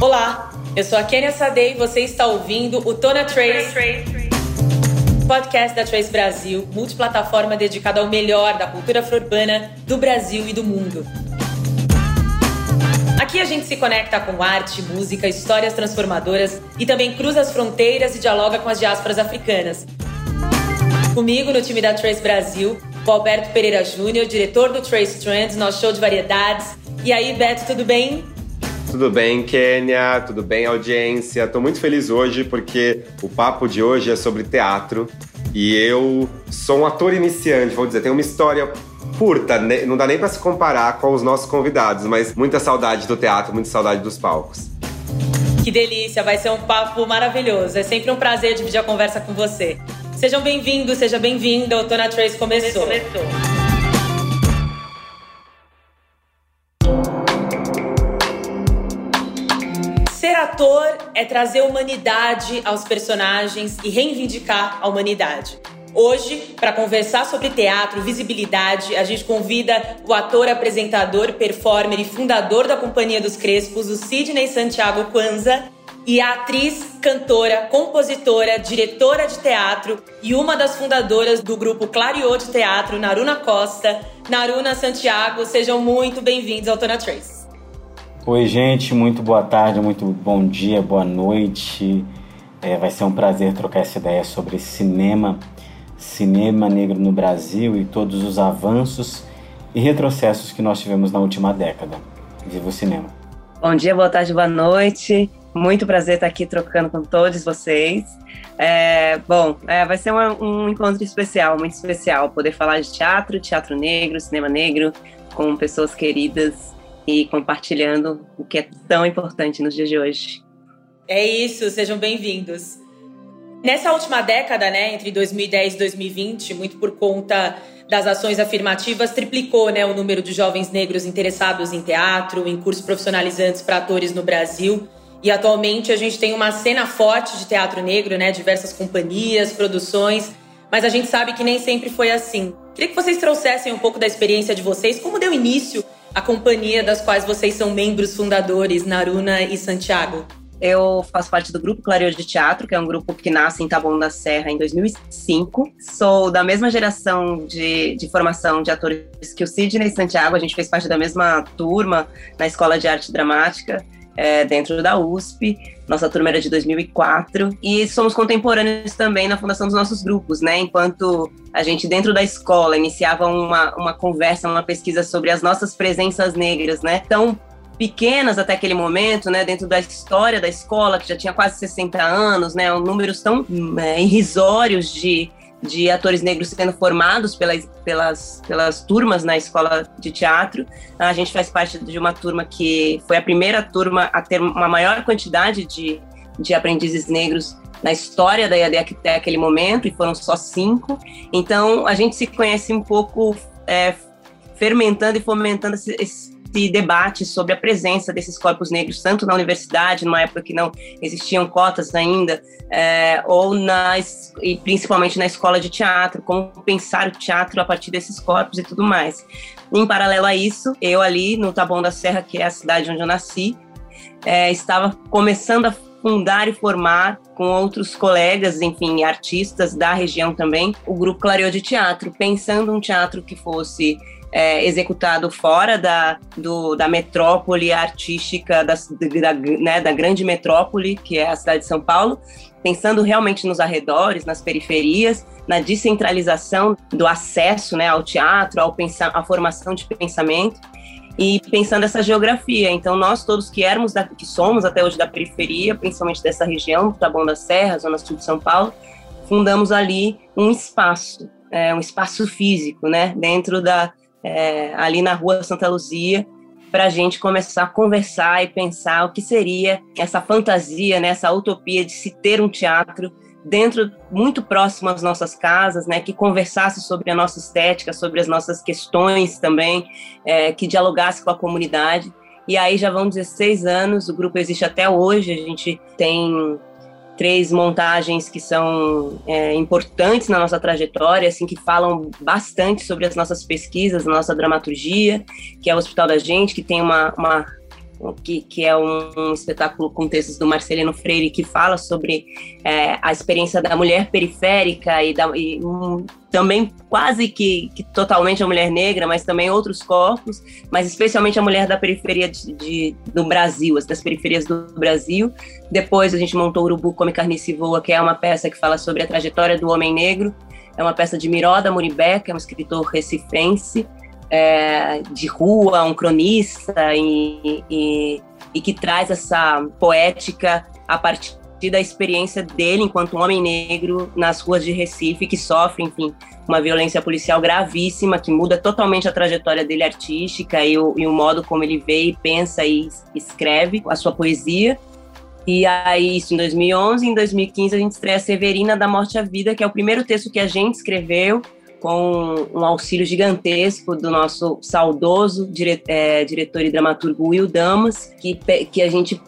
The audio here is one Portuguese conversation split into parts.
Olá, eu sou a Kenia Sadei e você está ouvindo o Tona Trace, podcast da Trace Brasil, multiplataforma dedicada ao melhor da cultura afro-urbana do Brasil e do mundo. Aqui a gente se conecta com arte, música, histórias transformadoras e também cruza as fronteiras e dialoga com as diásporas africanas. Comigo no time da Trace Brasil, o Alberto Pereira Júnior, diretor do Trace Trends, nosso show de variedades. E aí, Beto, tudo bem? Tudo bem, Kênia? Tudo bem, audiência? Estou muito feliz hoje porque o papo de hoje é sobre teatro e eu sou um ator iniciante, vou dizer, tenho uma história curta, né? não dá nem para se comparar com os nossos convidados, mas muita saudade do teatro, muita saudade dos palcos. Que delícia, vai ser um papo maravilhoso. É sempre um prazer dividir a conversa com você. Sejam bem-vindos, seja bem-vinda. O Tona Trace começou. começou. Ator é trazer humanidade aos personagens e reivindicar a humanidade. Hoje, para conversar sobre teatro, visibilidade, a gente convida o ator, apresentador, performer e fundador da Companhia dos Crespos, o Sidney Santiago Kwanza, e a atriz, cantora, compositora, diretora de teatro e uma das fundadoras do grupo Clariô de Teatro, Naruna Costa. Naruna Santiago, sejam muito bem-vindos ao Tona Trace. Oi, gente, muito boa tarde, muito bom dia, boa noite. É, vai ser um prazer trocar essa ideia sobre cinema, cinema negro no Brasil e todos os avanços e retrocessos que nós tivemos na última década. Viva o cinema! Bom dia, boa tarde, boa noite. Muito prazer estar aqui trocando com todos vocês. É, bom, é, vai ser um encontro especial, muito especial, poder falar de teatro, teatro negro, cinema negro, com pessoas queridas e compartilhando o que é tão importante nos dias de hoje. É isso, sejam bem-vindos. Nessa última década, né, entre 2010 e 2020, muito por conta das ações afirmativas, triplicou né, o número de jovens negros interessados em teatro, em cursos profissionalizantes para atores no Brasil. E atualmente a gente tem uma cena forte de teatro negro, né, diversas companhias, produções, mas a gente sabe que nem sempre foi assim. Queria que vocês trouxessem um pouco da experiência de vocês, como deu início a companhia das quais vocês são membros fundadores, Naruna e Santiago? Eu faço parte do grupo Clareou de Teatro, que é um grupo que nasce em Taboão da Serra em 2005. Sou da mesma geração de, de formação de atores que o Sidney e Santiago. A gente fez parte da mesma turma na Escola de Arte Dramática é, dentro da USP. Nossa turma era de 2004 e somos contemporâneos também na fundação dos nossos grupos, né? Enquanto a gente dentro da escola iniciava uma, uma conversa, uma pesquisa sobre as nossas presenças negras, né? Tão pequenas até aquele momento, né, dentro da história da escola, que já tinha quase 60 anos, né, números tão é, irrisórios de de atores negros sendo formados pelas, pelas, pelas turmas na escola de teatro. A gente faz parte de uma turma que foi a primeira turma a ter uma maior quantidade de, de aprendizes negros na história da IAD até aquele momento, e foram só cinco. Então, a gente se conhece um pouco é, fermentando e fomentando esse debate sobre a presença desses corpos negros, tanto na universidade, numa época que não existiam cotas ainda, é, ou nas, e principalmente na escola de teatro, como pensar o teatro a partir desses corpos e tudo mais. Em paralelo a isso, eu ali no Taboão da Serra, que é a cidade onde eu nasci, é, estava começando a fundar e formar com outros colegas, enfim, artistas da região também, o grupo Clareou de Teatro, pensando um teatro que fosse é, executado fora da, do, da metrópole artística, da, da, né, da grande metrópole, que é a cidade de São Paulo, pensando realmente nos arredores, nas periferias, na descentralização do acesso né, ao teatro, ao pensar, à formação de pensamento e pensando essa geografia. Então, nós todos que éramos, da, que somos até hoje da periferia, principalmente dessa região, Taboão da Serra, Zona Sul de São Paulo, fundamos ali um espaço, é, um espaço físico, né, dentro da, é, ali na rua Santa Luzia, para a gente começar a conversar e pensar o que seria essa fantasia, né, essa utopia de se ter um teatro dentro, muito próximo às nossas casas, né, que conversasse sobre a nossa estética, sobre as nossas questões também, é, que dialogasse com a comunidade. E aí já vão 16 anos, o grupo existe até hoje, a gente tem três montagens que são é, importantes na nossa trajetória, assim, que falam bastante sobre as nossas pesquisas, a nossa dramaturgia, que é o Hospital da Gente, que tem uma, uma que, que é um, espetáculo com textos do Marcelino Freire que fala sobre é, a experiência da mulher periférica e, da, e um, também quase que, que, totalmente a mulher negra, mas também outros corpos, mas especialmente a mulher da periferia de, de, do Brasil, das periferias do Brasil. Depois a gente montou Urubu Come Carnice Voa, que é uma peça que fala sobre a trajetória do homem negro. É uma peça de Miroda Muribeca, é um escritor recifense, é, de rua, um cronista, e, e, e que traz essa poética a partir da experiência dele enquanto um homem negro nas ruas de Recife, que sofre, enfim, uma violência policial gravíssima, que muda totalmente a trajetória dele artística e o, e o modo como ele vê e pensa e escreve a sua poesia. E aí, isso em 2011. Em 2015, a gente estreia Severina da Morte à Vida, que é o primeiro texto que a gente escreveu com um auxílio gigantesco do nosso saudoso dire, é, diretor e dramaturgo Will Damas, que, que a gente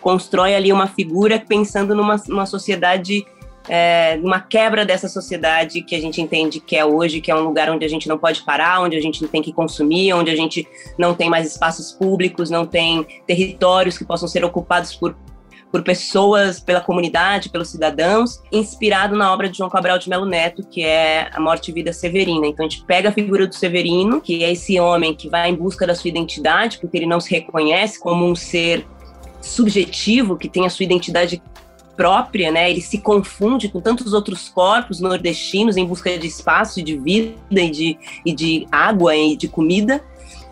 constrói ali uma figura pensando numa, numa sociedade, é, quebra dessa sociedade que a gente entende que é hoje, que é um lugar onde a gente não pode parar, onde a gente tem que consumir, onde a gente não tem mais espaços públicos, não tem territórios que possam ser ocupados por por pessoas, pela comunidade, pelos cidadãos, inspirado na obra de João Cabral de Melo Neto, que é A Morte e Vida Severina. Então a gente pega a figura do Severino, que é esse homem que vai em busca da sua identidade, porque ele não se reconhece como um ser subjetivo, que tem a sua identidade própria, né? Ele se confunde com tantos outros corpos nordestinos em busca de espaço, de vida e de, e de água e de comida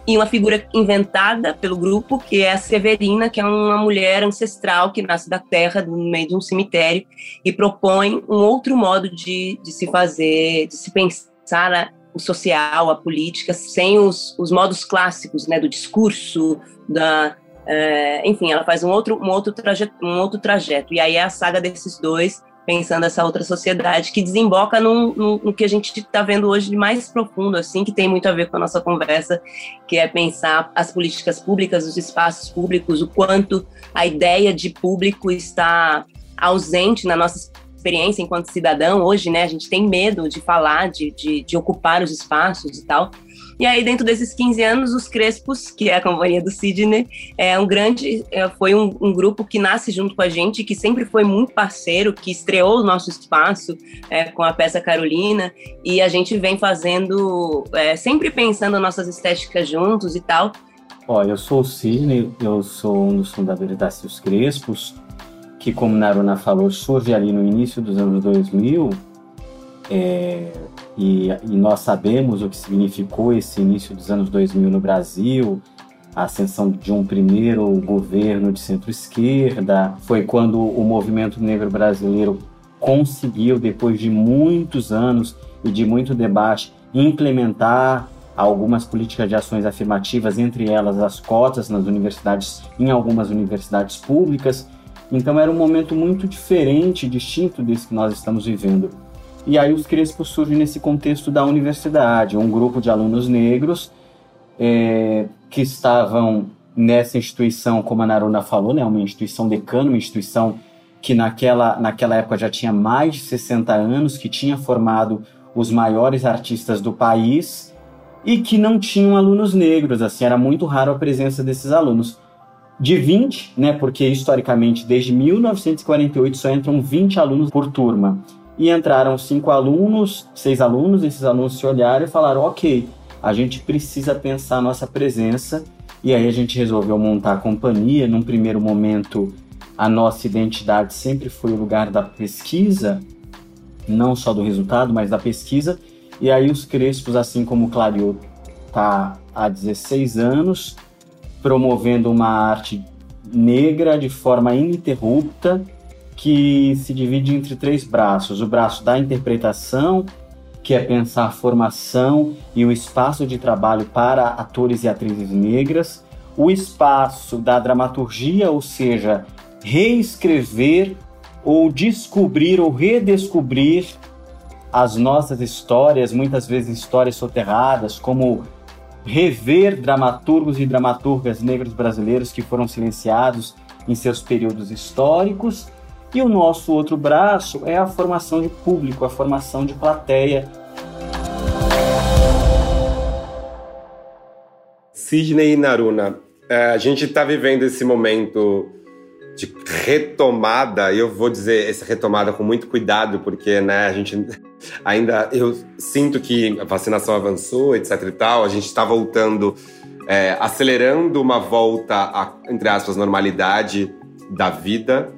e uma figura inventada pelo grupo, que é a Severina, que é uma mulher ancestral que nasce da terra, no meio de um cemitério, e propõe um outro modo de, de se fazer, de se pensar a, o social, a política, sem os, os modos clássicos, né, do discurso, da, é, enfim, ela faz um outro, um, outro trajeto, um outro trajeto. E aí é a saga desses dois pensando essa outra sociedade que desemboca no, no, no que a gente está vendo hoje de mais profundo, assim, que tem muito a ver com a nossa conversa, que é pensar as políticas públicas, os espaços públicos, o quanto a ideia de público está ausente na nossa experiência enquanto cidadão. Hoje, né, a gente tem medo de falar, de, de, de ocupar os espaços e tal. E aí, dentro desses 15 anos, os Crespos, que é a companhia do Sidney, é um grande, é, foi um, um, grupo que nasce junto com a gente, que sempre foi muito parceiro, que estreou o nosso espaço é, com a peça Carolina, e a gente vem fazendo, é, sempre pensando nossas estéticas juntos e tal. Ó, eu sou o Sidney, eu sou um dos fundadores da Cis Crespos, que, como Naruna falou, surge ali no início dos anos 2000, é, e, e, nós sabemos o que significou esse início dos anos 2000 no Brasil, a ascensão de um primeiro governo de centro-esquerda. Foi quando o movimento negro brasileiro conseguiu, depois de muitos anos e de muito debate, implementar algumas políticas de ações afirmativas, entre elas as cotas nas universidades, em algumas universidades públicas. Então era um momento muito diferente, distinto desse que nós estamos vivendo. E aí os Crespos surgem nesse contexto da universidade, um grupo de alunos negros é, que estavam nessa instituição, como a Naruna falou, né, uma instituição decana, uma instituição que naquela, naquela época já tinha mais de 60 anos, que tinha formado os maiores artistas do país e que não tinham alunos negros, assim, era muito raro a presença desses alunos. De 20, né, porque historicamente desde 1948 só entram 20 alunos por turma e entraram cinco alunos, seis alunos, esses alunos se olharam e falaram: ok, a gente precisa pensar nossa presença. E aí a gente resolveu montar a companhia. Num primeiro momento, a nossa identidade sempre foi o lugar da pesquisa, não só do resultado, mas da pesquisa. E aí os Crespos, assim como o Clariot está há 16 anos, promovendo uma arte negra de forma ininterrupta, que se divide entre três braços: o braço da interpretação, que é pensar a formação e o espaço de trabalho para atores e atrizes negras, o espaço da dramaturgia, ou seja, reescrever ou descobrir ou redescobrir as nossas histórias, muitas vezes histórias soterradas, como rever dramaturgos e dramaturgas negros brasileiros que foram silenciados em seus períodos históricos e o nosso outro braço é a formação de público, a formação de plateia. Sidney e Naruna, É, a gente está vivendo esse momento de retomada, e eu vou dizer essa retomada com muito cuidado, porque né, a gente ainda. Eu sinto que a vacinação avançou, etc e tal, a gente está voltando, é, acelerando uma volta a, entre aspas, normalidade da vida,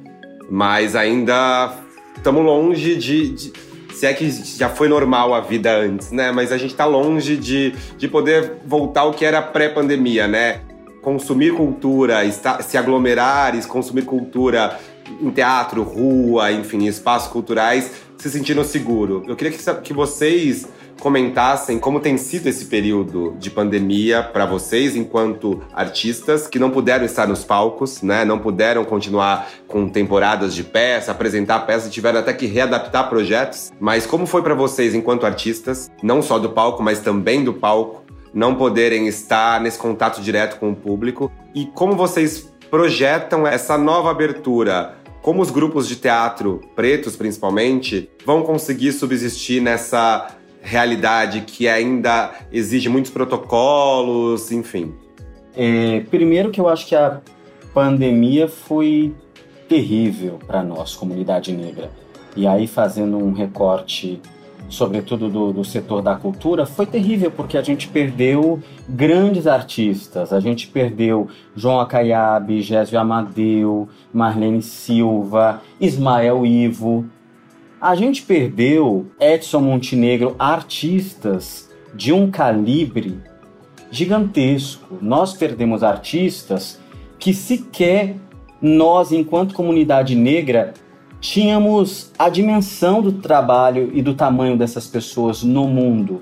mas ainda estamos longe de, de, Se é que já foi normal a vida antes, né? Mas a gente está longe de, de poder voltar ao que era pré-pandemia, né? consumir cultura, estar, se aglomerar e consumir cultura em teatro, rua, enfim, espaços culturais, se sentindo seguro. Eu queria que, que vocês comentassem como tem sido esse período de pandemia para vocês enquanto artistas que não puderam estar nos palcos, né? Não puderam continuar com temporadas de peça, apresentar peças, tiveram até que readaptar projetos. Mas como foi para vocês enquanto artistas, não só do palco, mas também do palco, não poderem estar nesse contato direto com o público e como vocês projetam essa nova abertura? Como os grupos de teatro, pretos principalmente, vão conseguir subsistir nessa realidade que ainda exige muitos protocolos, enfim? É, primeiro que eu acho que a pandemia foi terrível para nós, comunidade negra. E aí, fazendo um recorte sobretudo do, do, setor da cultura, foi terrível, porque a gente perdeu grandes artistas. A gente perdeu João Acaiabe, Gésio Amadeu, Marlene Silva, Ismael Ivo. A gente perdeu Edson Montenegro, artistas de um calibre gigantesco. Nós perdemos artistas que sequer nós, enquanto comunidade negra, tínhamos a dimensão do trabalho e do tamanho dessas pessoas no mundo.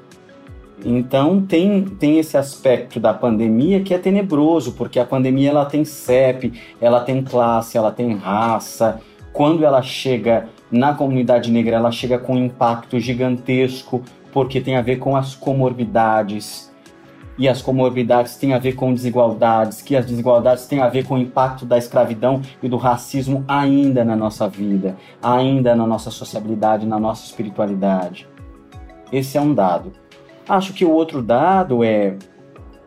Então tem, tem esse aspecto da pandemia que é tenebroso, porque a pandemia ela tem CEP, ela tem classe, ela tem raça. Quando ela chega na comunidade negra, ela chega com um impacto gigantesco, porque tem a ver com as comorbidades, e as comorbidades têm a ver com desigualdades, que as desigualdades têm a ver com o impacto da escravidão e do racismo ainda na nossa vida, ainda na nossa sociabilidade, na nossa espiritualidade. Esse é um dado. Acho que o outro dado é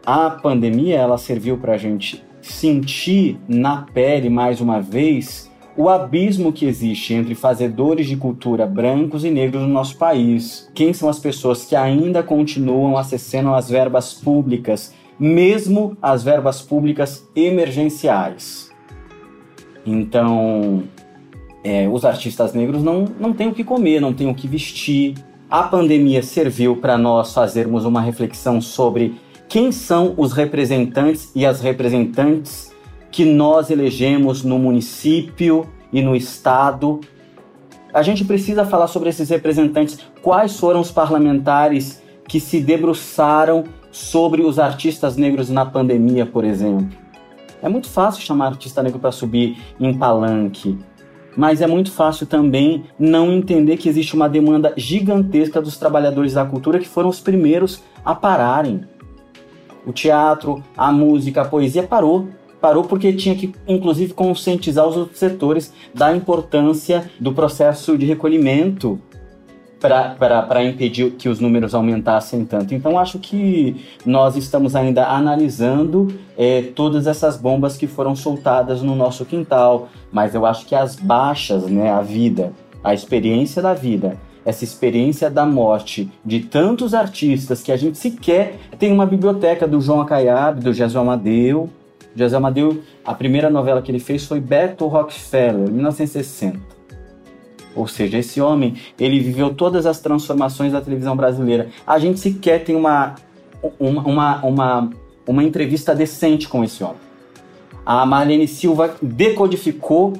a pandemia, ela serviu para a gente sentir na pele mais uma vez o abismo que existe entre fazedores de cultura brancos e negros no nosso país. Quem são as pessoas que ainda continuam acessando as verbas públicas, mesmo as verbas públicas emergenciais? Então, é, os artistas negros não, não têm o que comer, não têm o que vestir. A pandemia serviu para nós fazermos uma reflexão sobre quem são os representantes e as representantes que nós elegemos no município e no estado. A gente precisa falar sobre esses representantes, quais foram os parlamentares que se debruçaram sobre os artistas negros na pandemia, por exemplo. É muito fácil chamar artista negro para subir em palanque, mas é muito fácil também não entender que existe uma demanda gigantesca dos trabalhadores da cultura que foram os primeiros a pararem. O teatro, a música, a poesia parou parou porque tinha que, inclusive, conscientizar os outros setores da importância do processo de recolhimento para impedir que os números aumentassem tanto. Então, acho que nós estamos ainda analisando é, todas essas bombas que foram soltadas no nosso quintal, mas eu acho que as baixas, né, a vida, a experiência da vida, essa experiência da morte de tantos artistas que a gente sequer tem uma biblioteca do João Acaiabe, do Jesus Amadeu, José Amadeu, a primeira novela que ele fez foi Beto Rockefeller, 1960. Ou seja, esse homem, ele viveu todas as transformações da televisão brasileira. A gente sequer tem uma, uma, uma, uma, uma entrevista decente com esse homem. A Marlene Silva decodificou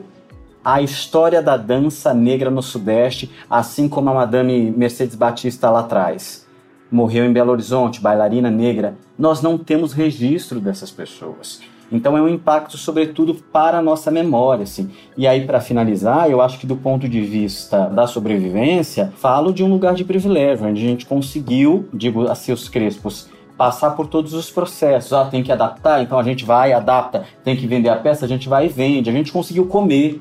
a história da dança negra no Sudeste, assim como a Madame Mercedes Batista lá atrás. Morreu em Belo Horizonte, bailarina negra. Nós não temos registro dessas pessoas. Então é um impacto, sobretudo, para a nossa memória. Assim. E aí, para finalizar, eu acho que do ponto de vista da sobrevivência, falo de um lugar de privilégio, onde a gente conseguiu, digo a seus crespos, passar por todos os processos. Ah, tem que adaptar, então a gente vai, adapta. Tem que vender a peça, a gente vai e vende. A gente conseguiu comer.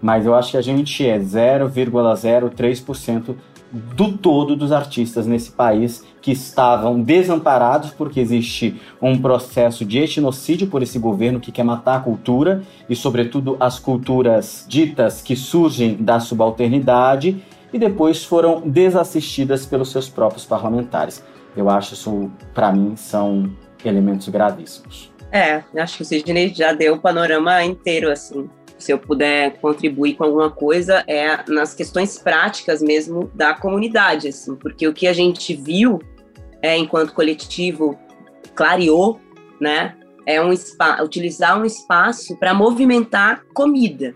Mas eu acho que a gente é 0,03% do todo dos artistas nesse país que estavam desamparados porque existe um processo de etnocídio por esse governo que quer matar a cultura e, sobretudo, as culturas ditas que surgem da subalternidade e depois foram desassistidas pelos seus próprios parlamentares. Eu acho isso, para mim, são elementos gravíssimos. É, acho que o Sidney já deu o panorama inteiro, assim. Se eu puder contribuir com alguma coisa, é nas questões práticas mesmo da comunidade, assim, porque o que a gente viu, é, enquanto coletivo, clareou, né, é um utilizar um espaço para movimentar comida.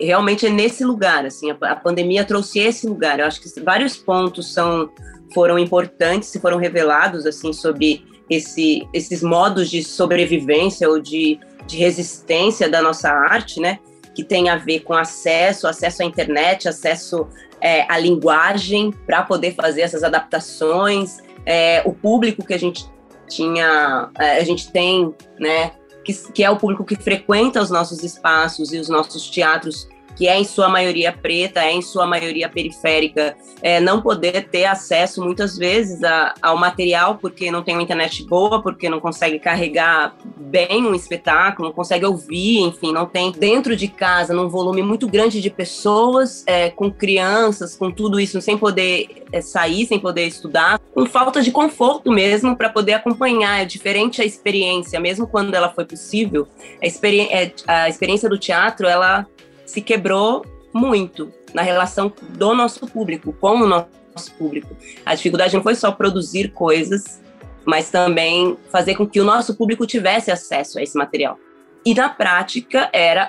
Realmente é nesse lugar, assim, a, a pandemia trouxe esse lugar. Eu acho que vários pontos são foram importantes e foram revelados assim sobre esse, esses modos de sobrevivência ou de, de resistência da nossa arte, né? Que tem a ver com acesso, acesso à internet, acesso é, à linguagem para poder fazer essas adaptações, é, o público que a gente tinha, é, a gente tem, né? Que, que é o público que frequenta os nossos espaços e os nossos teatros que é em sua maioria preta, é em sua maioria periférica, é, não poder ter acesso muitas vezes a, ao material porque não tem uma internet boa, porque não consegue carregar bem um espetáculo, não consegue ouvir, enfim, não tem dentro de casa, num volume muito grande de pessoas, é, com crianças, com tudo isso, sem poder é, sair, sem poder estudar, com falta de conforto mesmo para poder acompanhar. É diferente a experiência, mesmo quando ela foi possível, a, experi é, a experiência do teatro, ela se quebrou muito na relação do nosso público, com o nosso público. A dificuldade não foi só produzir coisas, mas também fazer com que o nosso público tivesse acesso a esse material. E na prática era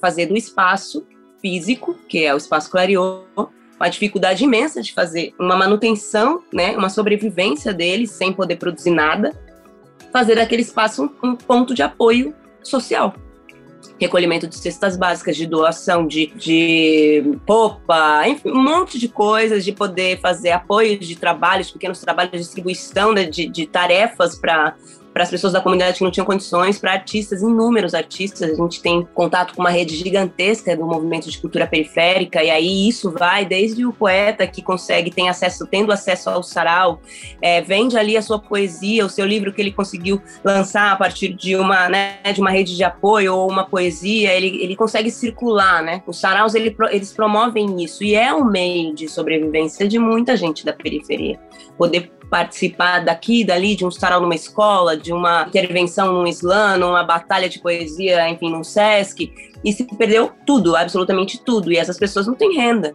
fazer do espaço físico, que é o espaço Clariô, uma dificuldade imensa de fazer uma manutenção, né, uma sobrevivência deles sem poder produzir nada, fazer daquele espaço um, um ponto de apoio social recolhimento de cestas básicas, de doação de, de roupa, enfim, um monte de coisas, de poder fazer apoio de trabalhos, pequenos trabalhos de distribuição de, de, de tarefas para para as pessoas da comunidade que não tinham condições, para artistas, inúmeros artistas. A gente tem contato com uma rede gigantesca do movimento de cultura periférica, e aí isso vai desde o poeta que consegue, tem acesso, tendo acesso ao sarau, é, vende ali a sua poesia, o seu livro que ele conseguiu lançar a partir de uma, né, de uma rede de apoio ou uma poesia, ele, ele consegue circular, né? Os saraus, ele, eles promovem isso, e é um meio de sobrevivência de muita gente da periferia. Poder participar daqui, dali, de um sarau numa escola, de uma intervenção num slam, numa batalha de poesia, enfim, num Sesc, e se perdeu tudo, absolutamente tudo, e essas pessoas não têm renda.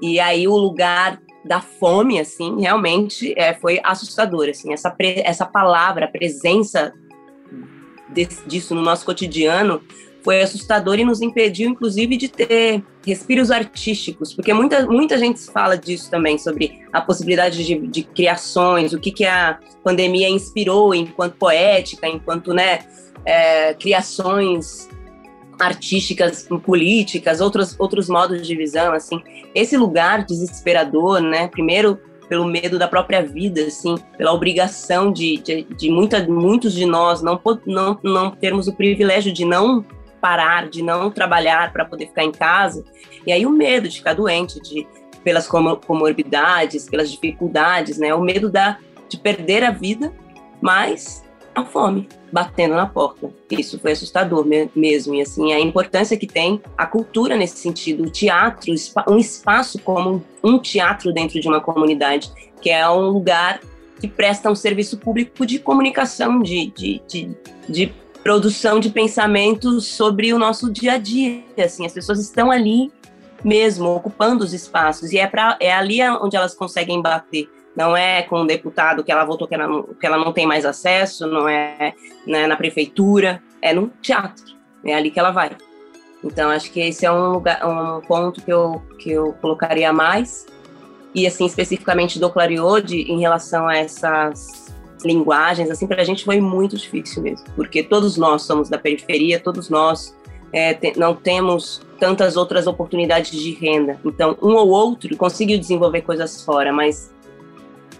E aí o lugar da fome, assim, realmente é, foi assustador, assim, essa, essa palavra, a presença disso no nosso cotidiano foi assustador e nos impediu, inclusive, de ter respiros artísticos, porque muita, muita gente fala disso também, sobre a possibilidade de, de criações, o que, que a pandemia inspirou enquanto poética, enquanto né, é, criações artísticas, políticas, outros, outros modos de visão, assim. Esse lugar desesperador, né, primeiro pelo medo da própria vida, assim, pela obrigação de, de, de muita, muitos de nós não, não, não termos o privilégio de não parar, de não trabalhar para poder ficar em casa. E aí o medo de ficar doente, de pelas comorbidades, pelas dificuldades, né? O medo da, de perder a vida, mas a fome batendo na porta. Isso foi assustador mesmo. E assim, a importância que tem a cultura nesse sentido, o teatro, um espaço como um teatro dentro de uma comunidade, que é um lugar que presta um serviço público de comunicação, de, de, de, de produção de pensamentos sobre o nosso dia a dia. Assim, as pessoas estão ali mesmo, ocupando os espaços, e é, pra, é ali onde elas conseguem bater. Não é com o deputado que ela votou que ela não, que ela não tem mais acesso, não é né, na prefeitura, é no teatro. É ali que ela vai. Então, acho que esse é um, lugar, um ponto que eu, que eu colocaria mais. E, assim, especificamente do Clariode, em relação a essas linguagens, assim, para a gente foi muito difícil mesmo, porque todos nós somos da periferia, todos nós é, te, não temos tantas outras oportunidades de renda. Então, um ou outro conseguiu desenvolver coisas fora, mas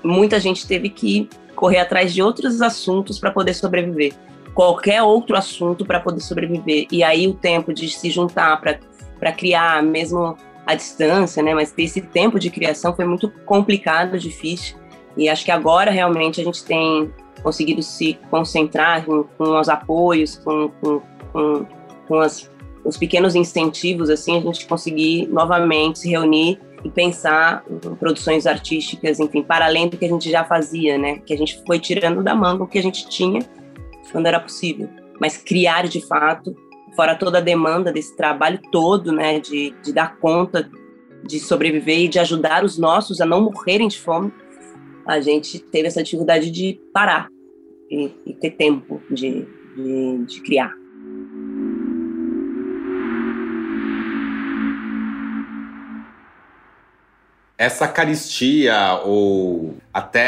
muita gente teve que correr atrás de outros assuntos para poder sobreviver. Qualquer outro assunto para poder sobreviver. E aí o tempo de se juntar para criar, mesmo à distância, né? Mas ter esse tempo de criação foi muito complicado, difícil. E acho que agora realmente a gente tem conseguido se concentrar com, com os apoios, com, com, com, com as, os pequenos incentivos, assim, a gente conseguir novamente se reunir e pensar produções artísticas, enfim, para além do que a gente já fazia, né? Que a gente foi tirando da manga o que a gente tinha quando era possível. Mas criar de fato, fora toda a demanda desse trabalho todo, né? De, de dar conta de sobreviver e de ajudar os nossos a não morrerem de fome, a gente teve essa dificuldade de parar e, e ter tempo de, de, de criar. essa caristia ou até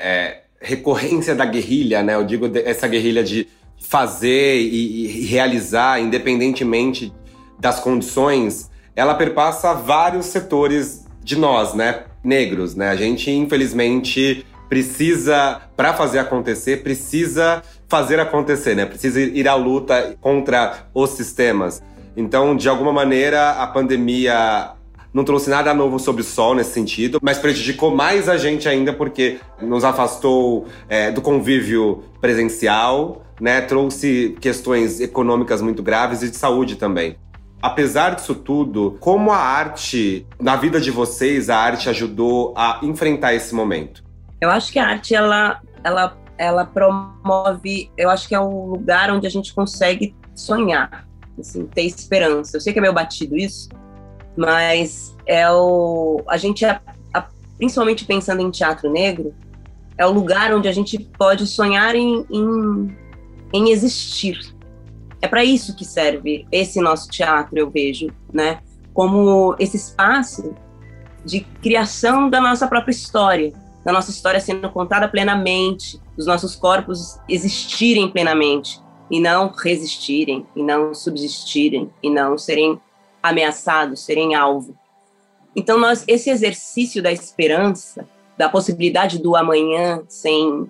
é, recorrência da guerrilha, né? Eu digo essa guerrilha de fazer e, e, realizar, independentemente das condições, ela perpassa vários setores de nós, né? Negros, né? A gente, infelizmente, precisa, para fazer acontecer, precisa fazer acontecer, né? Precisa ir à luta contra os sistemas. Então, de alguma maneira, a pandemia não trouxe nada novo sobre o sol nesse sentido, mas prejudicou mais a gente ainda porque nos afastou é, do convívio presencial, né? Trouxe questões econômicas muito graves e de saúde também. Apesar disso tudo, como a arte, na vida de vocês, a arte ajudou a enfrentar esse momento? Eu acho que a arte, ela, ela, ela promove, eu acho que é um lugar onde a gente consegue sonhar, assim, ter esperança. Eu sei que é meio batido isso, mas é o a gente principalmente pensando em teatro negro é o lugar onde a gente pode sonhar em, em, em existir é para isso que serve esse nosso teatro eu vejo né como esse espaço de criação da nossa própria história da nossa história sendo contada plenamente dos nossos corpos existirem plenamente e não resistirem e não subsistirem e não serem ameaçados, serem alvo. Então, nós, esse exercício da esperança, da possibilidade do amanhã sem,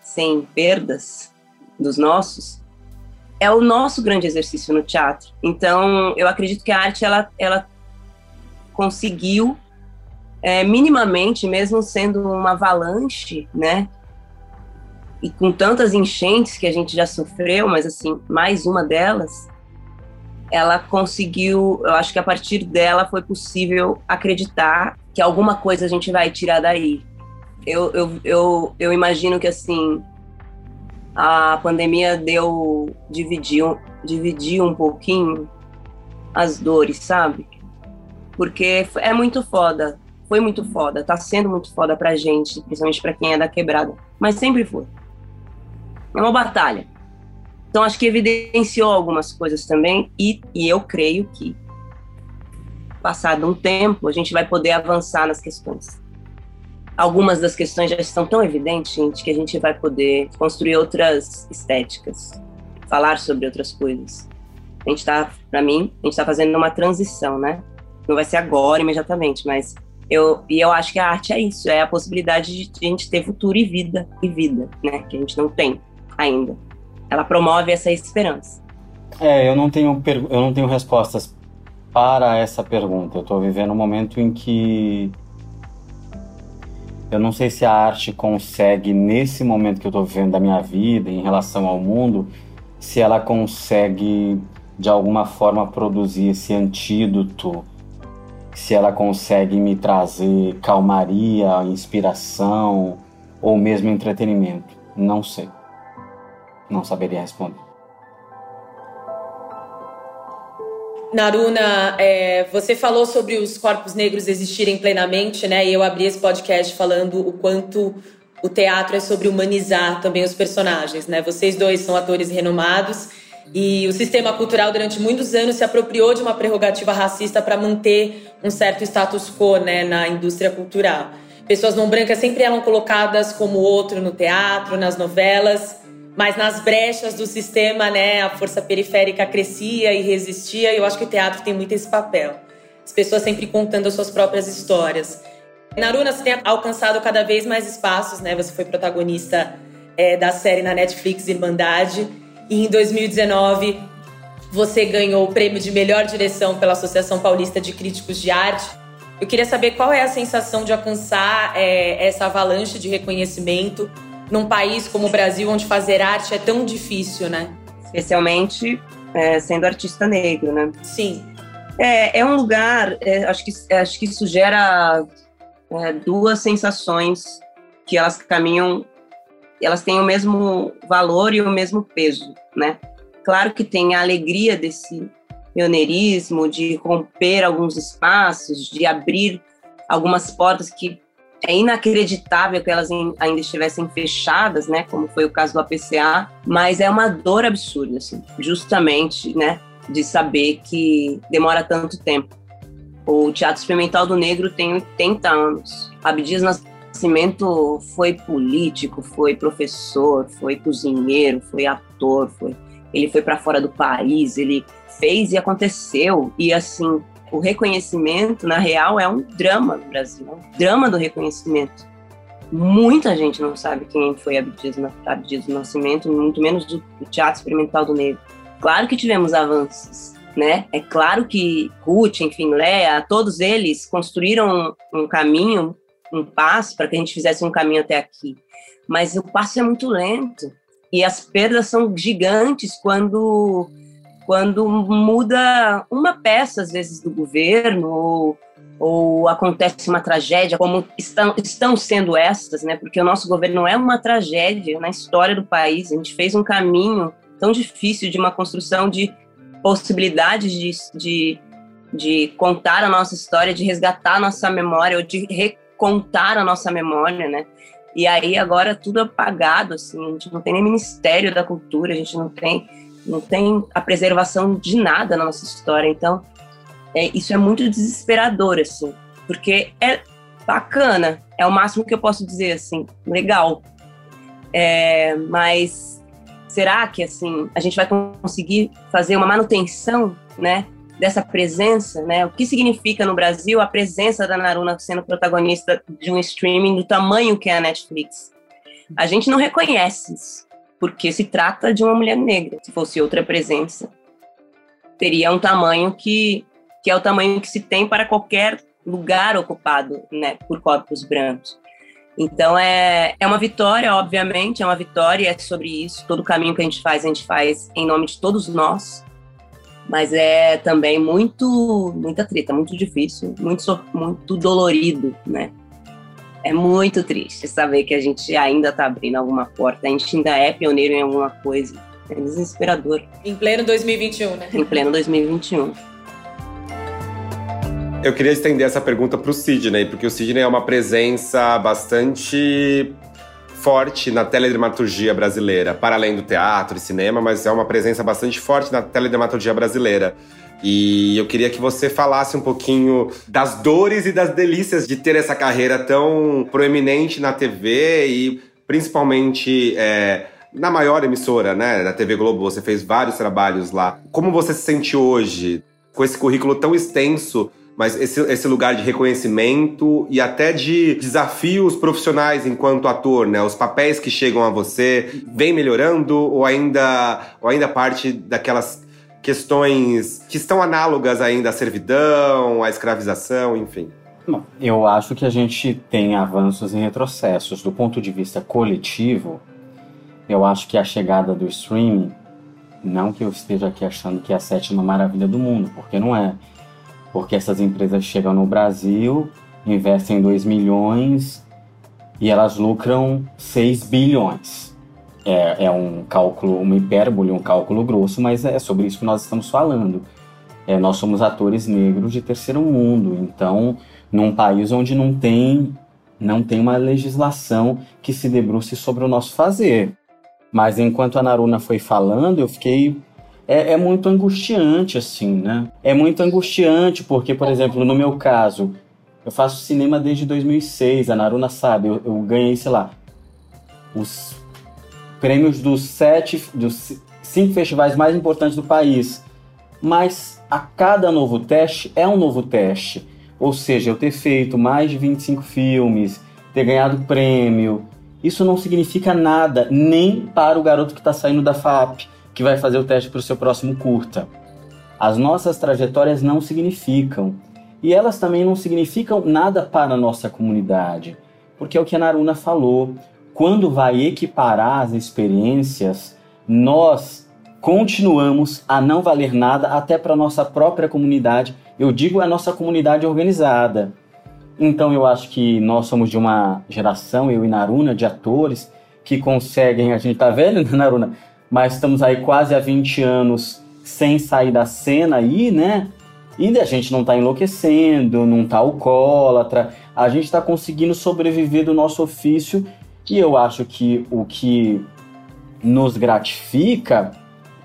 sem perdas dos nossos, é o nosso grande exercício no teatro. Então, eu acredito que a arte ela, ela conseguiu é, minimamente, mesmo sendo uma avalanche, né? E com tantas enchentes que a gente já sofreu, mas assim, mais uma delas, ela conseguiu, eu acho que a partir dela foi possível acreditar que alguma coisa a gente vai tirar daí. Eu, eu, eu, eu imagino que assim a pandemia deu dividiu, dividiu um pouquinho as dores, sabe? Porque é muito foda, foi muito foda, tá sendo muito foda pra gente, principalmente pra quem é da quebrada, mas sempre foi. É uma batalha. Então, acho que evidenciou algumas coisas também, e, e eu creio que, passado um tempo, a gente vai poder avançar nas questões. Algumas das questões já estão tão evidentes, gente, que a gente vai poder construir outras estéticas, falar sobre outras coisas. A gente está, para mim, a gente está fazendo uma transição, né? Não vai ser agora, imediatamente, mas eu, e eu acho que a arte é isso, é a possibilidade de a gente ter futuro e vida, e vida, né? Que a gente não tem ainda ela promove essa esperança. É, eu não tenho, eu não tenho respostas para essa pergunta. Eu estou vivendo um momento em que eu não sei se a arte consegue, nesse momento que eu estou vivendo da minha vida, em relação ao mundo, se ela consegue, de alguma forma, produzir esse antídoto, se ela consegue me trazer calmaria, inspiração ou mesmo entretenimento. Não sei não saberia responder. Naruna, é, você falou sobre os corpos negros existirem plenamente, né? E eu abri esse podcast falando o quanto o teatro é sobre humanizar também os personagens, né? Vocês dois são atores renomados e o sistema cultural durante muitos anos se apropriou de uma prerrogativa racista para manter um certo status quo, né, na indústria cultural. Pessoas não brancas sempre eram colocadas como outro no teatro, nas novelas. Mas nas brechas do sistema, né, a força periférica crescia e resistia, e eu acho que o teatro tem muito esse papel. As pessoas sempre contando as suas próprias histórias. Naruna, você tem alcançado cada vez mais espaços, né? Você foi protagonista é, da série na Netflix Irmandade. E em 2019 você ganhou o prêmio de melhor direção pela Associação Paulista de Críticos de Arte. Eu queria saber qual é a sensação de alcançar é, essa avalanche de reconhecimento num país como o Brasil, onde fazer arte é tão difícil, né? Especialmente é, sendo artista negro, né? Sim. É, é um lugar, é, acho, que, acho que isso gera é, duas sensações que elas caminham, elas têm o mesmo valor e o mesmo peso, né? Claro que tem a alegria desse pioneirismo, de romper alguns espaços, de abrir algumas portas que é inacreditável que elas ainda estivessem fechadas, né, como foi o caso do APCA, mas é uma dor absurda, assim, justamente, né, de saber que demora tanto tempo. O Teatro Experimental do Negro tem 80 anos. Abdias Nascimento foi político, foi professor, foi cozinheiro, foi ator, foi ele foi para fora do país, ele fez e aconteceu. E assim, o reconhecimento, na real, é um drama no Brasil, é um drama do reconhecimento. Muita gente não sabe quem foi Abdias, do Nascimento, muito menos do, Teatro Experimental do Negro. Claro que tivemos avanços, né? É claro que Ruth, enfim, Léa, todos eles construíram um caminho, um passo para que a gente fizesse um caminho até aqui. Mas o passo é muito lento e as perdas são gigantes quando quando muda uma peça, às vezes, do governo, ou, ou acontece uma tragédia, como estão, estão sendo estas, né? Porque o nosso governo é uma tragédia na história do país. A gente fez um caminho tão difícil de uma construção de possibilidades de, de, de contar a nossa história, de resgatar a nossa memória, ou de recontar a nossa memória, né? E aí agora tudo apagado, assim, a gente não tem nem Ministério da Cultura, a gente não tem não tem a preservação de nada na nossa história. Então, é, isso é muito desesperador, assim, porque é bacana, é o máximo que eu posso dizer, assim, legal. É, mas será que, assim, a gente vai conseguir fazer uma manutenção, né, dessa presença, né? O que significa no Brasil a presença da Naruna sendo protagonista de um streaming do tamanho que é a Netflix? A gente não reconhece isso porque se trata de uma mulher negra. Se fosse outra presença, teria um tamanho que, que é o tamanho que se tem para qualquer lugar ocupado né, por corpos brancos. Então é, é uma vitória, obviamente, é uma vitória, é sobre isso. Todo o caminho que a gente faz, a gente faz em nome de todos nós. Mas é também muito, muita treta, muito difícil, muito, muito dolorido, né? É muito triste saber que a gente ainda está abrindo alguma porta, a gente ainda é pioneiro em alguma coisa. É desesperador. Em pleno 2021, né? Em pleno 2021. Eu queria estender essa pergunta para o Sidney, porque o Sidney é uma presença bastante forte na teledramaturgia brasileira, para além do teatro e cinema, mas é uma presença bastante forte na teledramaturgia brasileira. E eu queria que você falasse um pouquinho das dores e das delícias de ter essa carreira tão proeminente na TV e principalmente é, na maior emissora, né? Na TV Globo, você fez vários trabalhos lá. Como você se sente hoje com esse currículo tão extenso? Mas esse, esse lugar de reconhecimento e até de desafios profissionais enquanto ator, né? Os papéis que chegam a você vem melhorando ou ainda, ou ainda parte daquelas questões que estão análogas ainda à servidão, à escravização, enfim? Eu acho que a gente tem avanços e retrocessos. Do ponto de vista coletivo, eu acho que a chegada do streaming, não que eu esteja aqui achando que é a sétima maravilha do mundo, porque não é. Porque essas empresas chegam no Brasil, investem 2 milhões e elas lucram 6 bilhões é, é um cálculo, uma hipérbole, um cálculo grosso, mas é sobre isso que nós estamos falando. É, nós somos atores negros de terceiro mundo, então, num país onde não tem, não tem uma legislação que se debruce sobre o nosso fazer. Mas enquanto a Naruna foi falando, eu fiquei. É, é muito angustiante, assim, né? É muito angustiante, porque, por exemplo, no meu caso, eu faço cinema desde 2006, a Naruna sabe, eu, eu ganhei, sei lá, os prêmios dos sete, dos cinco festivais mais importantes do país. Mas a cada novo teste é um novo teste. Ou seja, eu ter feito mais de 25 filmes, ter ganhado prêmio, isso não significa nada nem para o garoto que está saindo da FAP, que vai fazer o teste para o seu próximo curta. As nossas trajetórias não significam. E elas também não significam nada para a nossa comunidade. Porque é o que a Naruna falou. Quando vai equiparar as experiências, nós continuamos a não valer nada até para a nossa própria comunidade. Eu digo a nossa comunidade organizada. Então eu acho que nós somos de uma geração, eu e Naruna, de atores que conseguem, a gente tá velho, né, Naruna? Mas estamos aí quase há 20 anos sem sair da cena aí, né? E a gente não tá enlouquecendo, não tá alcoólatra, a gente tá conseguindo sobreviver do nosso ofício e eu acho que o que nos gratifica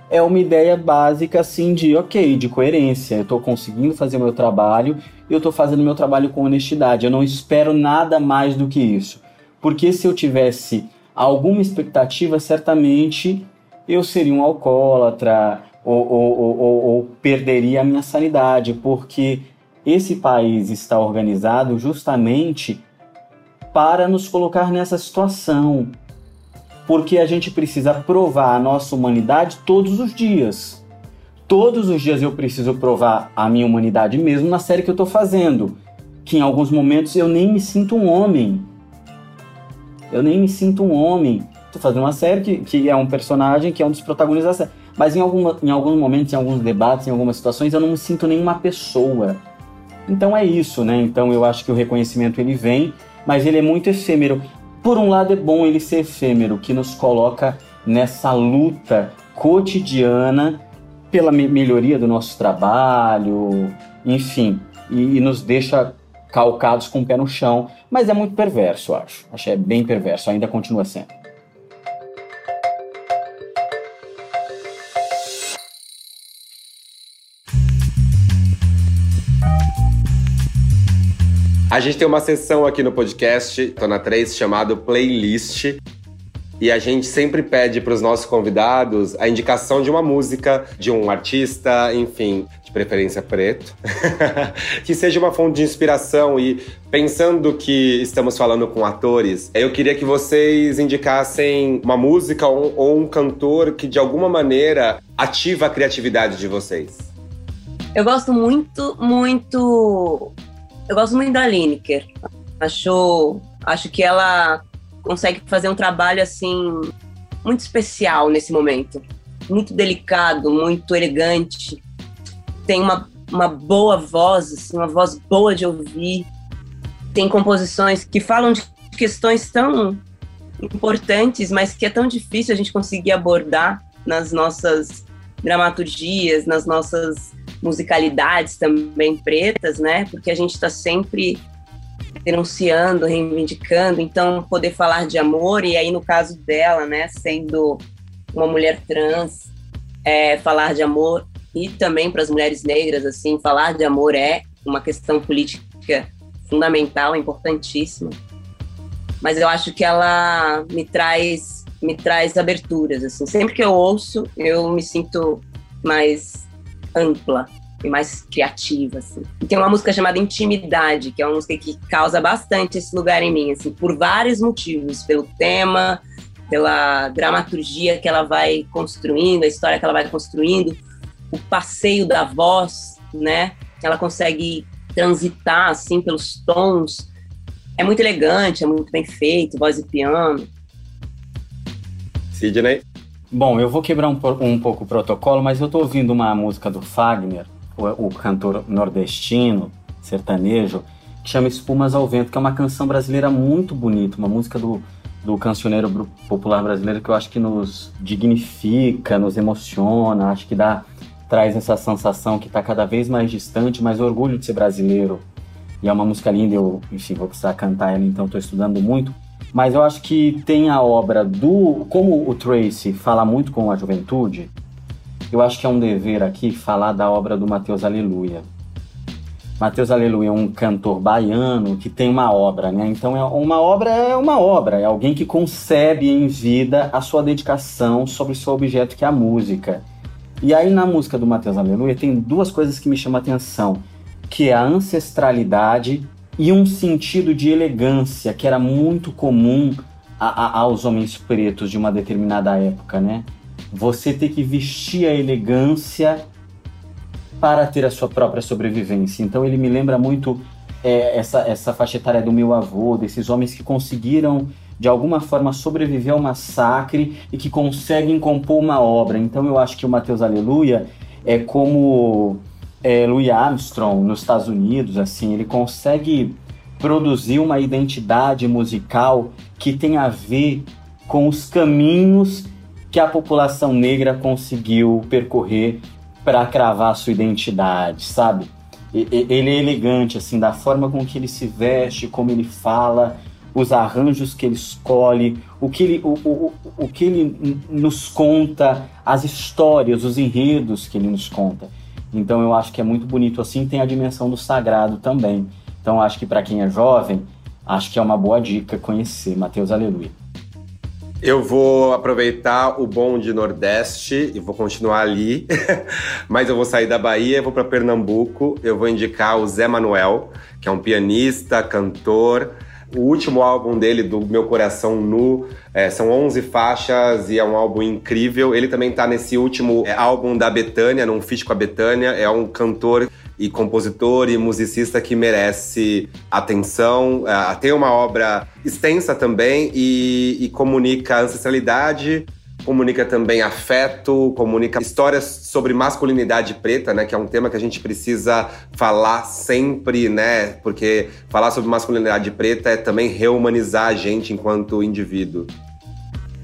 é uma ideia básica assim de ok, de coerência. Eu estou conseguindo fazer o meu trabalho e eu estou fazendo meu trabalho com honestidade. Eu não espero nada mais do que isso. Porque se eu tivesse alguma expectativa, certamente eu seria um alcoólatra ou, ou, ou, ou perderia a minha sanidade, porque esse país está organizado justamente para nos colocar nessa situação. Porque a gente precisa provar a nossa humanidade todos os dias. Todos os dias eu preciso provar a minha humanidade, mesmo na série que eu estou fazendo. Que em alguns momentos eu nem me sinto um homem. Eu nem me sinto um homem. Estou fazendo uma série que, que é um personagem que é um dos protagonistas da série. Mas em, alguma, em alguns momentos, em alguns debates, em algumas situações, eu não me sinto nenhuma pessoa. Então é isso, né? Então eu acho que o reconhecimento ele vem, mas ele é muito efêmero. Por um lado é bom ele ser efêmero, que nos coloca nessa luta cotidiana pela melhoria do nosso trabalho, enfim, e, e, nos deixa calcados com o pé no chão, mas é muito perverso, acho. Acho é bem perverso, ainda continua sendo. A gente tem uma sessão aqui no podcast, Tona 3, chamado Playlist, e a gente sempre pede para os nossos convidados a indicação de uma música, de um artista, enfim, de preferência preto, que seja uma fonte de inspiração. E pensando que estamos falando com atores, eu queria que vocês indicassem uma música ou, ou um cantor que de alguma maneira ativa a criatividade de vocês. Eu gosto muito, muito. Eu gosto muito da Lineker. Acho, acho que ela consegue fazer um trabalho assim muito especial nesse momento, muito delicado, muito elegante. Tem uma, uma boa voz, assim, uma voz boa de ouvir. Tem composições que falam de questões tão importantes, mas que é tão difícil a gente conseguir abordar nas nossas dramaturgias, nas nossas musicalidades também pretas, né? Porque a gente está sempre denunciando, reivindicando, então poder falar de amor, e aí no caso dela, né, sendo uma mulher trans, é, falar de amor, e também para as mulheres negras, assim, falar de amor é uma questão política fundamental, importantíssima. Mas eu acho que ela me traz me traz aberturas assim. Sempre que eu ouço, eu me sinto mais ampla e mais criativa, assim. E tem uma música chamada Intimidade, que é uma música que causa bastante esse lugar em mim, assim, por vários motivos, pelo tema, pela dramaturgia que ela vai construindo, a história que ela vai construindo, o passeio da voz, né? Ela consegue transitar assim pelos tons. É muito elegante, é muito bem feito, voz e piano. Sidney? Bom, eu vou quebrar um, um pouco o protocolo, mas eu tô ouvindo uma música do Fagner, o, o cantor nordestino, sertanejo, que chama Espumas ao Vento, que é uma canção brasileira muito bonita, uma música do, do cancioneiro popular brasileiro que eu acho que nos dignifica, nos emociona, acho que dá traz essa sensação que está cada vez mais distante, mas orgulho de ser brasileiro. E é uma música linda, eu, enfim, vou precisar cantar ela, então estou estudando muito. Mas eu acho que tem a obra do. Como o Tracy fala muito com a juventude, eu acho que é um dever aqui falar da obra do Mateus Aleluia. Mateus Aleluia é um cantor baiano que tem uma obra, né? Então é uma obra é uma obra, é alguém que concebe em vida a sua dedicação sobre o seu objeto que é a música. E aí na música do Mateus Aleluia tem duas coisas que me chamam a atenção, que é a ancestralidade e um sentido de elegância que era muito comum a, a, aos homens pretos de uma determinada época, né? você ter que vestir a elegância para ter a sua própria sobrevivência. Então ele me lembra muito é, essa, essa faixa etária do meu avô, desses homens que conseguiram de alguma forma sobreviver ao massacre e que conseguem compor uma obra. Então eu acho que o Mateus Aleluia é como é, Louis Armstrong nos Estados Unidos, assim, ele consegue produzir uma identidade musical que tem a ver com os caminhos que a população negra conseguiu percorrer para cravar sua identidade, sabe? Ele é elegante, assim, da forma com que ele se veste, como ele fala, os arranjos que ele escolhe, o que ele, o, o, o que ele nos conta, as histórias, os enredos que ele nos conta. Então eu acho que é muito bonito assim, tem a dimensão do sagrado também. Então acho que para quem é jovem, acho que é uma boa dica conhecer Mateus Aleluia. Eu vou aproveitar o bom de Nordeste e vou continuar ali, mas eu vou sair da Bahia, vou para Pernambuco. Eu vou indicar o Zé Manuel, que é um pianista, cantor, o último álbum dele, do Meu Coração Nu, é, são 11 faixas e é um álbum incrível. Ele também tá nesse último é, álbum da Betânia, num feat com a Betânia. É um cantor e compositor e musicista que merece atenção. É, tem uma obra extensa também e, e comunica ancestralidade, comunica também afeto, comunica histórias sobre masculinidade preta, né, que é um tema que a gente precisa falar sempre, né, porque falar sobre masculinidade preta é também reumanizar a gente enquanto indivíduo.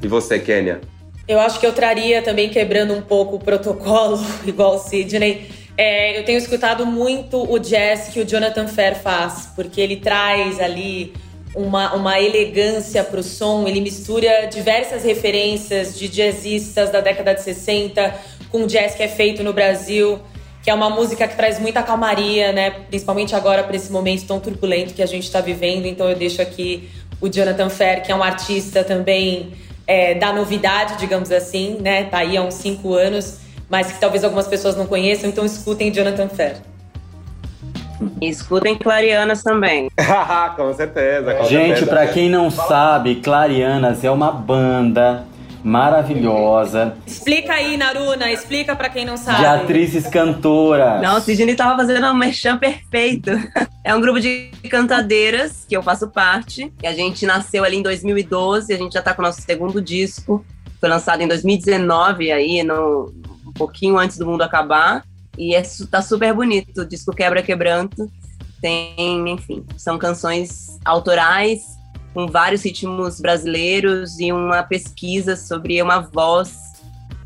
E você, Kênia? Eu acho que eu traria também quebrando um pouco o protocolo, igual o Sidney. É, eu tenho escutado muito o jazz que o Jonathan Fair faz, porque ele traz ali uma, uma elegância para o som. Ele mistura diversas referências de jazzistas da década de 60 com jazz que é feito no Brasil, que é uma música que traz muita calmaria, né? Principalmente agora para esse momento tão turbulento que a gente está vivendo. Então eu deixo aqui o Jonathan Fair, que é um artista também é, da novidade, digamos assim, né? Tá aí há uns cinco anos, mas que talvez algumas pessoas não conheçam. Então escutem Jonathan Fair. Escutem Clarianas também. com certeza. Com Gente, para quem não sabe, Clarianas é uma banda maravilhosa. Explica aí, Naruna, explica para quem não sabe. De atrizes cantoras. Não, o Sidney tava fazendo um merchan perfeito. É um grupo de cantadeiras que eu faço parte. E a gente nasceu ali em 2012, a gente já tá com o nosso segundo disco. Foi lançado em 2019 aí, no, um pouquinho antes do mundo acabar. E é, tá super bonito. O disco Quebra Quebranto tem, enfim, são canções autorais com vários ritmos brasileiros e uma pesquisa sobre uma voz,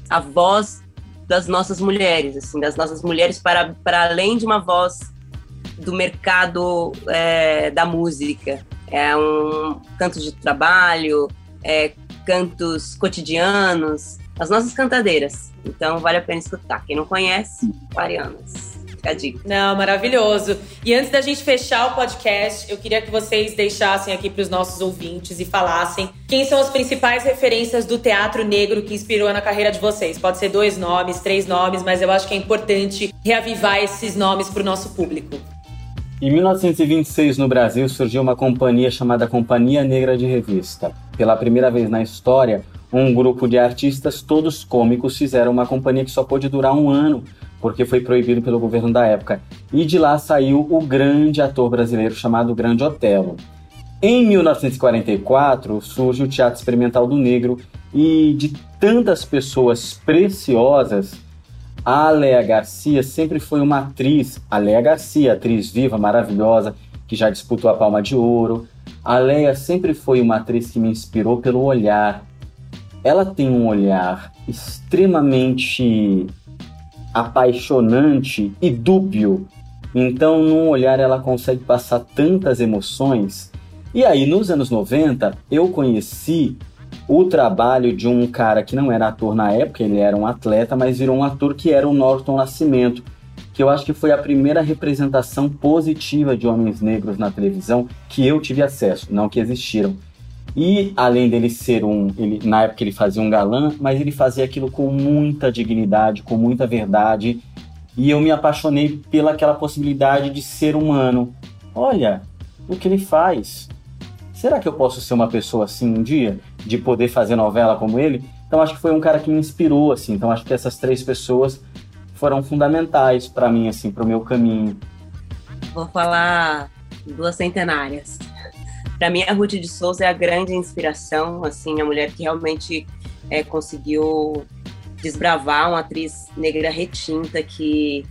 a voz das nossas mulheres, assim, das nossas mulheres para, para além de uma voz do mercado é, da música. É um canto de trabalho, é, cantos cotidianos, as nossas cantadeiras. Então vale a pena escutar. Quem não conhece, Marianas. Fica a dica. Não, maravilhoso. E antes da gente fechar o podcast, eu queria que vocês deixassem aqui para os nossos ouvintes e falassem quem são as principais referências do teatro negro que inspirou na carreira de vocês. Pode ser dois nomes, três nomes, mas eu acho que é importante reavivar esses nomes para o nosso público. Em 1926, no Brasil, surgiu uma companhia chamada Companhia Negra de Revista. Pela primeira vez na história, um grupo de artistas, todos cômicos, fizeram uma companhia que só pôde durar um ano, porque foi proibido pelo governo da época. E de lá saiu o grande ator brasileiro chamado Grande Otelo. Em 1944 surge o Teatro Experimental do Negro e de tantas pessoas preciosas, a Léa Garcia sempre foi uma atriz, a Léa Garcia, atriz viva, maravilhosa, que já disputou a Palma de Ouro. A Léa sempre foi uma atriz que me inspirou pelo olhar, ela tem um olhar extremamente apaixonante e dúbio. Então, num olhar, ela consegue passar tantas emoções. E aí, nos anos 90, eu conheci o trabalho de um cara que não era ator na época, ele era um atleta, mas virou um ator que era o Norton Nascimento, que eu acho que foi a primeira representação positiva de homens negros na televisão que eu tive acesso, não que existiram. E além dele ser um, ele, na época ele fazia um galã, mas ele fazia aquilo com muita dignidade, com muita verdade. E eu me apaixonei pelaquela possibilidade de ser humano. Olha o que ele faz. Será que eu posso ser uma pessoa assim um dia, de poder fazer novela como ele? Então acho que foi um cara que me inspirou assim. Então acho que essas três pessoas foram fundamentais para mim, assim, para o meu caminho. Vou falar duas centenárias. Para mim, a Ruth de Souza é a grande inspiração, assim, a mulher que realmente é, conseguiu desbravar uma atriz negra retinta que,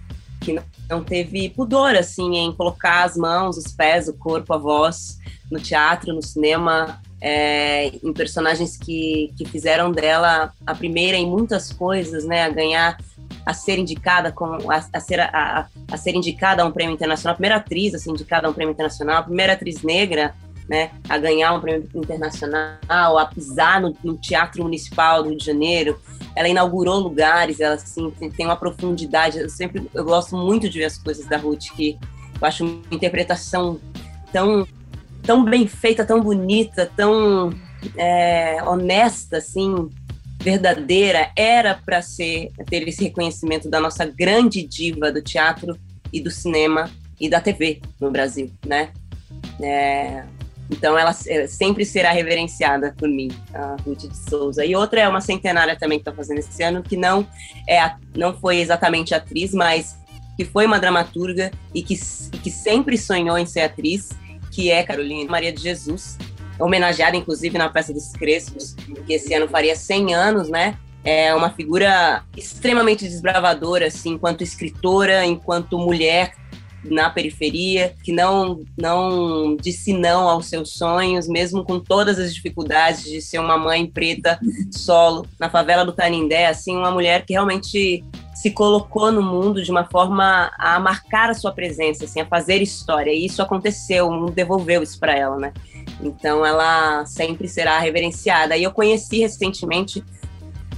que não teve pudor, assim, em colocar as mãos, os pés, o corpo, a voz no teatro, no cinema, é, em personagens que, que fizeram dela a primeira em muitas coisas, né, a ganhar a ser indicada com a, a ser a, a, ser indicada a um prêmio internacional, a primeira atriz a ser indicada a um prêmio internacional, a primeira atriz negra, né, a ganhar um prêmio internacional, a pisar no, no Teatro Municipal do Rio de Janeiro. Ela inaugurou lugares, ela assim tem uma profundidade. Eu sempre eu gosto muito de ver as coisas da Ruth que eu acho uma interpretação tão tão bem feita, tão bonita, tão é, honesta, assim, verdadeira, era para ser ter esse reconhecimento da nossa grande diva do teatro e do cinema e da TV no Brasil, né? É, então ela sempre será reverenciada por mim, a Ruth de Souza. E outra é uma centenária também que está fazendo esse ano, que não é não foi exatamente atriz, mas que foi uma dramaturga e que, que sempre sonhou em ser atriz que é Carolina Maria de Jesus, homenageada inclusive na Peça dos Crespos, que esse ano faria 100 anos, né? É uma figura extremamente desbravadora, assim, enquanto escritora, enquanto mulher na periferia, que não não disse não aos seus sonhos, mesmo com todas as dificuldades de ser uma mãe preta solo na favela do Canindé, assim, uma mulher que realmente se colocou no mundo de uma forma a marcar a sua presença, assim, a fazer história. E isso aconteceu, o mundo devolveu isso para ela, né? Então ela sempre será reverenciada. E eu conheci recentemente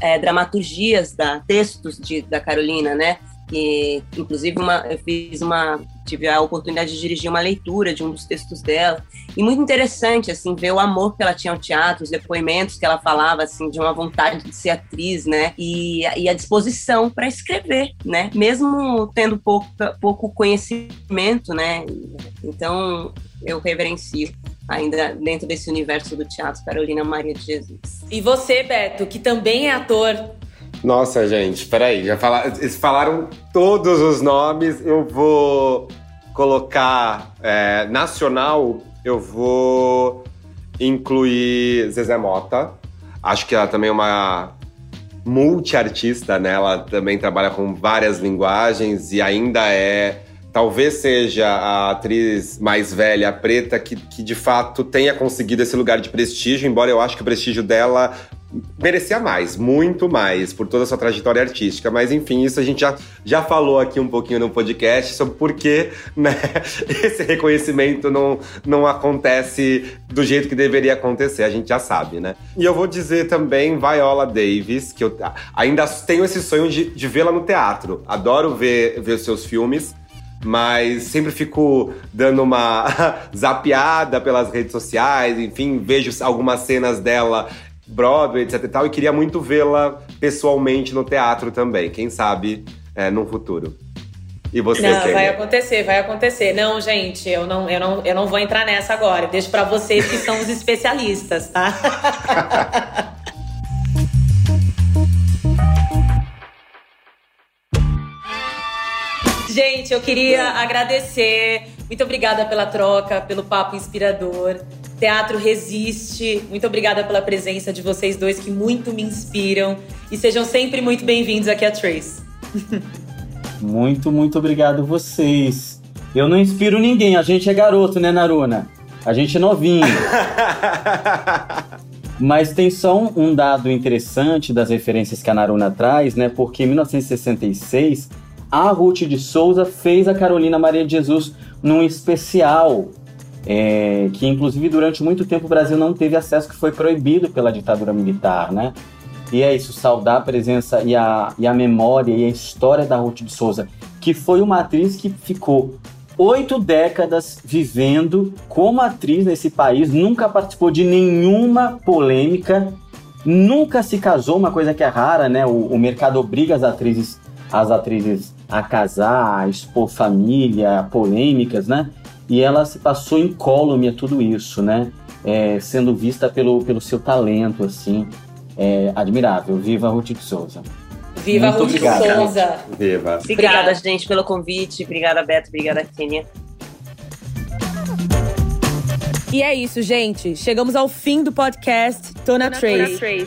é, dramaturgias da textos de, da Carolina, né? Inclusive uma, eu fiz uma tive a oportunidade de dirigir uma leitura de um dos textos dela e muito interessante assim ver o amor que ela tinha ao teatro, os depoimentos que ela falava assim de uma vontade de ser atriz, né? E, e a disposição para escrever, né? Mesmo tendo pouco pouco conhecimento, né? Então eu reverencio ainda dentro desse universo do teatro Carolina Maria de Jesus. E você, Beto, que também é ator, nossa, gente, peraí, já falaram, eles falaram todos os nomes. Eu vou colocar é, nacional, eu vou incluir Zezé Mota. Acho que ela também é uma multiartista, né? Ela também trabalha com várias linguagens e ainda é talvez seja a atriz mais velha, preta, que, que de fato tenha conseguido esse lugar de prestígio, embora eu acho que o prestígio dela merecia mais, muito mais, por toda a sua trajetória artística. Mas enfim, isso a gente já, já falou aqui um pouquinho no podcast sobre por que né, esse reconhecimento não, não acontece do jeito que deveria acontecer, a gente já sabe, né? E eu vou dizer também Viola Davis, que eu ainda tenho esse sonho de, de vê-la no teatro. Adoro ver, ver seus filmes mas sempre fico dando uma zapeada pelas redes sociais, enfim, vejo algumas cenas dela Broadway, etc e tal, e queria muito vê-la pessoalmente no teatro também, quem sabe é, no futuro. E você, Não, Kenia? vai acontecer, vai acontecer. Não, gente, eu não, eu não, eu não vou entrar nessa agora. Deixo para vocês que são os especialistas, tá? Gente, eu queria agradecer. Muito obrigada pela troca, pelo papo inspirador. Teatro Resiste. Muito obrigada pela presença de vocês dois que muito me inspiram. E sejam sempre muito bem-vindos aqui a Trace. muito, muito obrigado vocês. Eu não inspiro ninguém, a gente é garoto, né, Naruna? A gente é novinho. Mas tem só um, dado interessante das referências que a Naruna traz, né? Porque em 1966, a Ruth de Souza fez a Carolina Maria de Jesus num especial é, que inclusive durante muito tempo o Brasil não teve acesso, que foi proibido pela ditadura militar, né? E é isso, saudar a presença e a, e a memória e a história da Ruth de Souza, que foi uma atriz que ficou oito décadas vivendo como atriz nesse país, nunca participou de nenhuma polêmica, nunca se casou, uma coisa que é rara, né? O, o mercado obriga as atrizes, as atrizes a casar, a expor família, polêmicas, né? e ela se passou incólume a tudo isso, né? É, sendo vista pelo, pelo seu talento, assim, é, admirável. Viva Ruth de Souza. Viva Muito Ruth obrigado. Souza. Viva. Obrigada, Obrigada. gente, pelo convite. Obrigada, Beto. Obrigada, Kênia. E é isso, gente. Chegamos ao fim do podcast Tona Trace.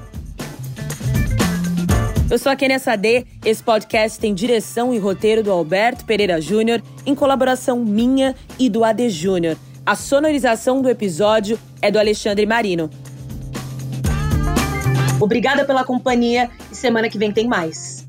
Eu sou a Kenia Sade. Esse podcast tem direção e roteiro do Alberto Pereira Júnior, em colaboração minha e do AD Júnior. A sonorização do episódio é do Alexandre Marino. Obrigada pela companhia e semana que vem tem mais.